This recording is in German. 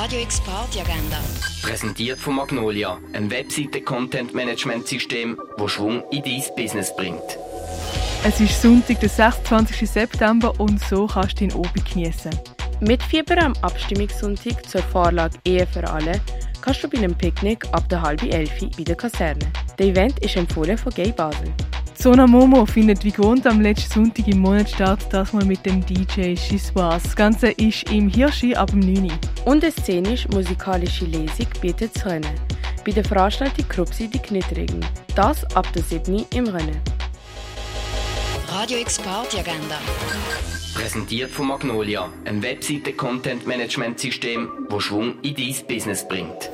Radio X Party Agenda. Präsentiert von Magnolia, einem Webseite-Content-Management-System, das Schwung in dein Business bringt. Es ist Sonntag, der 26. September und so kannst du den Abend genießen. Mit Fieber am Abstimmungssonntag zur Vorlage Ehe für alle kannst du bei einem Picknick ab der halben Elfi bei der Kaserne. Der Event ist empfohlen von Gay Basel. Zona Momo findet wie gewohnt am letzten Sonntag im Monat statt, das mal mit dem DJ Schiswas. Das Ganze ist im Hirschi ab dem 9. Uhr. Und eine szenisch-musikalische Lesung bietet das Rennen. Bei der Veranstaltung Krupsi die Knittregen. Das ab der 7. im Rennen. Radio X Party Agenda. Präsentiert von Magnolia, einem Webseite-Content-Management-System, das Schwung in dein Business bringt.